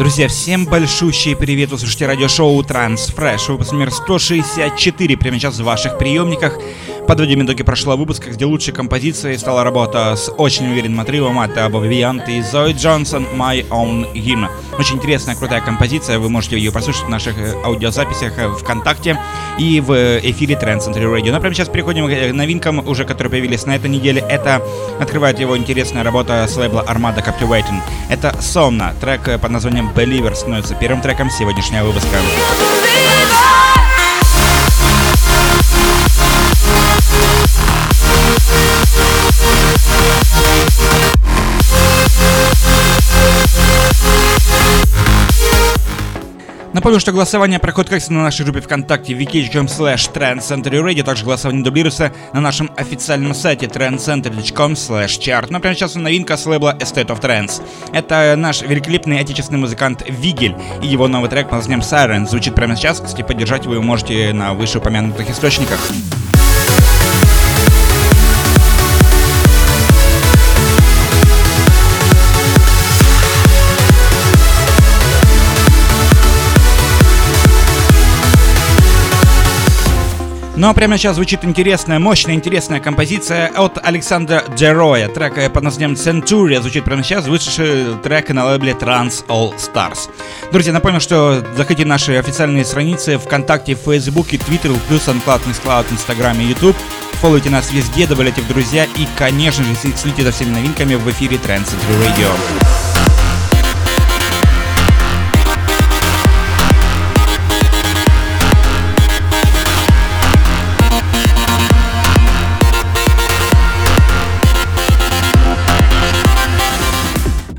Друзья, всем большущий привет! Вы слушаете радиошоу Transfresh, выпуск номер 164, прямо сейчас в ваших приемниках. Подводим итоги прошлого выпуска, где лучшей композицией стала работа с очень уверенным отрывом от Боба Вианта и Зои Джонсон «My Own Hymn». Очень интересная, крутая композиция, вы можете ее послушать в наших э, аудиозаписях э, ВКонтакте и в эфире Trend Century Radio. Но ну, прямо сейчас переходим к новинкам, уже которые появились на этой неделе. Это открывает его интересная работа с лейбла Armada Captivating. Это Somna, трек под названием Believer становится первым треком сегодняшнего выпуска. Напомню, что голосование проходит как на нашей группе ВКонтакте vk.com slash trendcenterradio, также голосование дублируется на нашем официальном сайте trendcenter.com slash chart. Но прямо сейчас новинка с лейбла Estate of Trends. Это наш великолепный отечественный музыкант Вигель и его новый трек под названием Siren звучит прямо сейчас. Кстати, поддержать вы можете на вышеупомянутых источниках. Ну а прямо сейчас звучит интересная, мощная, интересная композиция от Александра Джероя. Трек под названием Centuria звучит прямо сейчас, вышедший трек на лейбле Trans All Stars. Друзья, напомню, что заходите на наши официальные страницы ВКонтакте, Фейсбуке, Твиттер, плюс SoundCloud, MissCloud, Инстаграме, YouTube. Фолловите нас везде, добавляйте в друзья и, конечно же, следите за всеми новинками в эфире Trend Century Radio.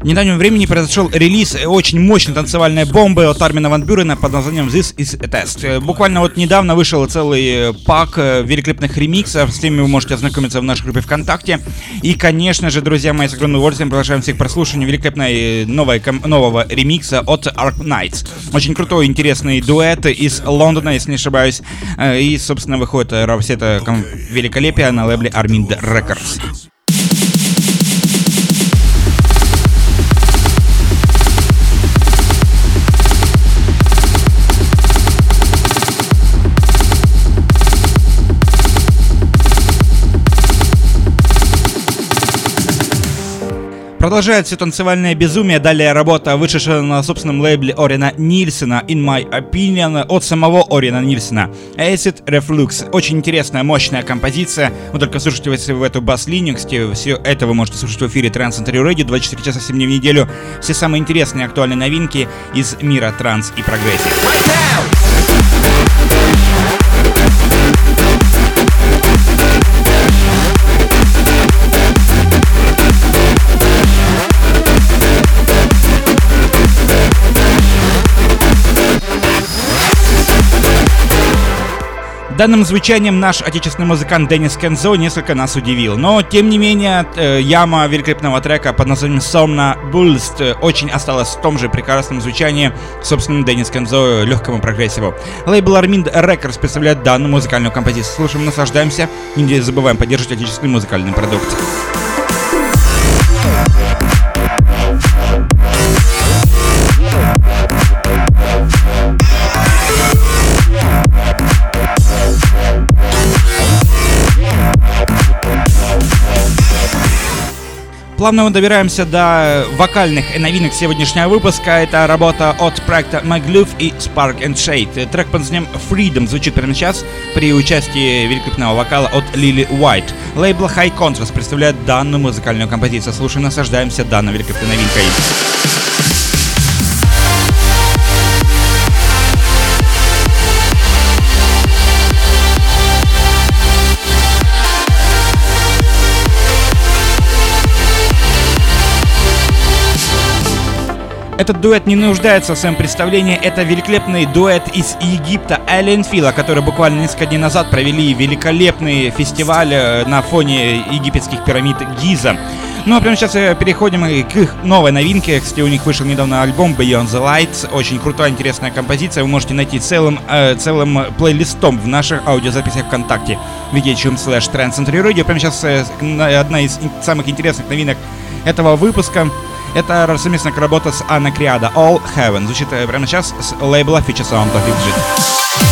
В недавнем времени произошел релиз очень мощной танцевальной бомбы от Армина Ван Бюрена под названием This is a Test. Буквально вот недавно вышел целый пак великолепных ремиксов, с теми вы можете ознакомиться в нашей группе ВКонтакте. И, конечно же, друзья мои, с огромным удовольствием приглашаем всех к прослушиванию великолепной новой, нового ремикса от Arc Knights. Очень крутой, интересный дуэт из Лондона, если не ошибаюсь. И, собственно, выходит все это великолепие на лейбле Armin Records. Продолжает все танцевальное безумие. Далее работа, вышедшая на собственном лейбле Орина Нильсена, In My Opinion, от самого Орина Нильсена. Acid Reflux. Очень интересная, мощная композиция. Вы только слушайте если в эту бас-линию. Кстати, все это вы можете слушать в эфире Trans Century Radio 24 часа 7 дней в неделю. Все самые интересные актуальные новинки из мира транс и прогрессии. Данным звучанием наш отечественный музыкант Деннис Кензо несколько нас удивил. Но, тем не менее, э, яма великолепного трека под названием Bullst э, очень осталась в том же прекрасном звучании, собственно, Деннис Кензо легкому прогрессиву. Лейбл Armind Records представляет данную музыкальную композицию. Слушаем, наслаждаемся не забываем поддерживать отечественный музыкальный продукт. Плавно мы добираемся до вокальных новинок сегодняшнего выпуска. Это работа от проекта Magloof и Spark and Shade. Трек под названием Freedom звучит прямо сейчас при участии великолепного вокала от Лили Уайт. Лейбл High Contrast представляет данную музыкальную композицию. Слушаем, наслаждаемся данной великолепной новинкой. Этот дуэт не нуждается в своем представлении. Это великолепный дуэт из Египта Эллен Фила, который буквально несколько дней назад провели великолепный фестиваль э, на фоне египетских пирамид Гиза. Ну а прямо сейчас э, переходим к их новой новинке. Кстати, у них вышел недавно альбом Beyond the Lights. Очень крутая, интересная композиция. Вы можете найти целым, э, целым плейлистом в наших аудиозаписях ВКонтакте. wiki.com slash. Прямо сейчас э, одна из самых интересных новинок этого выпуска. Это совместная работа с Анна Криада All Heaven. Звучит э, прямо сейчас с лейбла Feature Sound of Exit.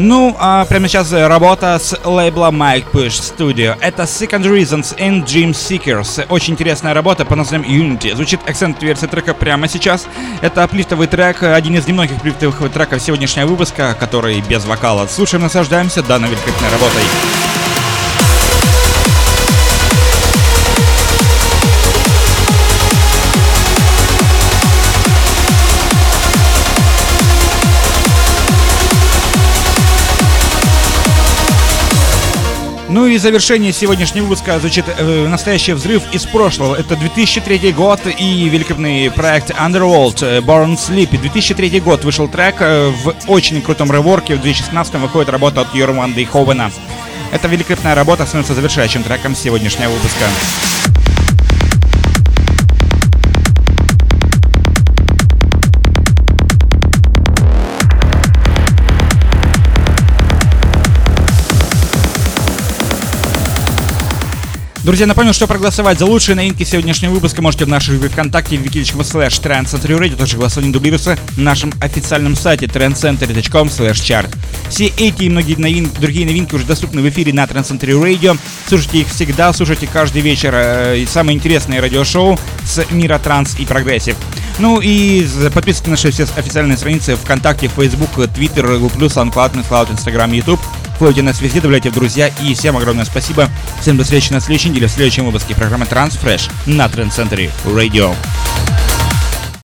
Ну, а прямо сейчас работа с лейбла Mike Push Studio. Это Second Reasons in Dream Seekers. Очень интересная работа по названием Unity. Звучит акцент версия трека прямо сейчас. Это аплифтовый трек, один из немногих аплифтовых треков сегодняшнего выпуска, который без вокала. Слушаем, наслаждаемся данной великолепной работой. И завершение сегодняшнего выпуска звучит э, настоящий взрыв из прошлого. Это 2003 год и великолепный проект Underworld э, Born Sleep. 2003 год вышел трек э, в очень крутом реворке. В 2016 выходит работа от Йорманда и Ховена. Эта великолепная работа становится завершающим треком сегодняшнего выпуска. Друзья, напомню, что проголосовать за лучшие новинки сегодняшнего выпуска можете в нашей группе ВКонтакте wiki.com slash trendcenterradio. Также голосование дублируется на нашем официальном сайте trendcenter.com slash chart. Все эти и многие новин, другие новинки уже доступны в эфире на Trend Radio. Слушайте их всегда, слушайте каждый вечер э, самые интересные радиошоу с мира транс и progressive. Ну и подписывайтесь на наши все официальные страницы ВКонтакте, Facebook, Twitter, Google+, SoundCloud, SoundCloud, Instagram, YouTube. Фолловьте нас везде, добавляйте в друзья. И всем огромное спасибо. Всем до встречи на следующей неделе в следующем выпуске программы TranceFresh на Trance Century Radio.